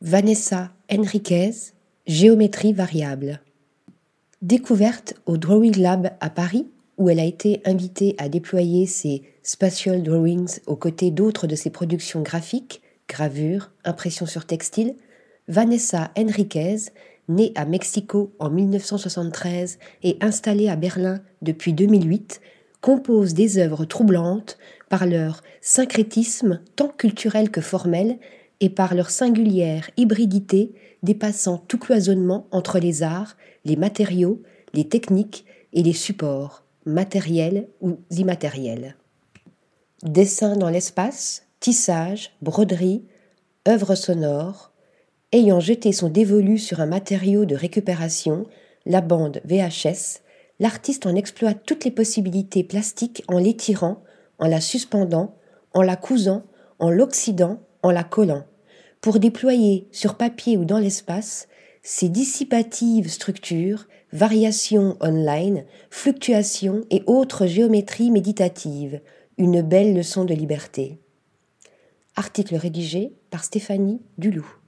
Vanessa Henriquez, Géométrie variable. Découverte au Drawing Lab à Paris, où elle a été invitée à déployer ses spatial drawings aux côtés d'autres de ses productions graphiques, gravures, impressions sur textile, Vanessa Henriquez, née à Mexico en 1973 et installée à Berlin depuis 2008, compose des œuvres troublantes par leur syncrétisme tant culturel que formel et par leur singulière hybridité dépassant tout cloisonnement entre les arts, les matériaux, les techniques et les supports, matériels ou immatériels. Dessin dans l'espace, tissage, broderie, œuvres sonores, ayant jeté son dévolu sur un matériau de récupération, la bande VHS, l'artiste en exploite toutes les possibilités plastiques en l'étirant, en la suspendant, en la cousant, en l'oxydant, en la collant, pour déployer sur papier ou dans l'espace ces dissipatives structures, variations online, fluctuations et autres géométries méditatives, une belle leçon de liberté. Article rédigé par Stéphanie Duloup.